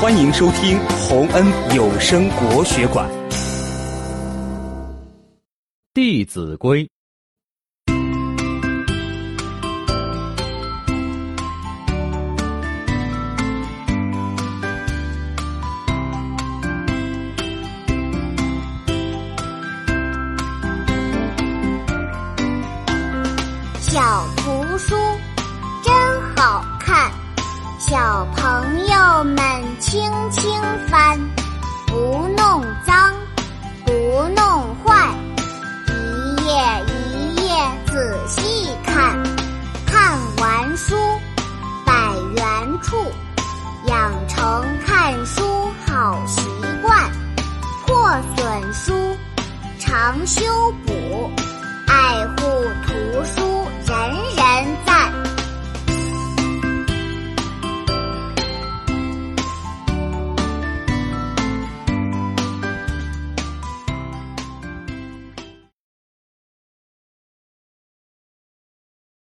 欢迎收听洪恩有声国学馆《弟子规》。小图书真好轻轻翻，不弄脏，不弄坏，一页一页仔细看。看完书，百元处，养成看书好习惯。破损书，常修补。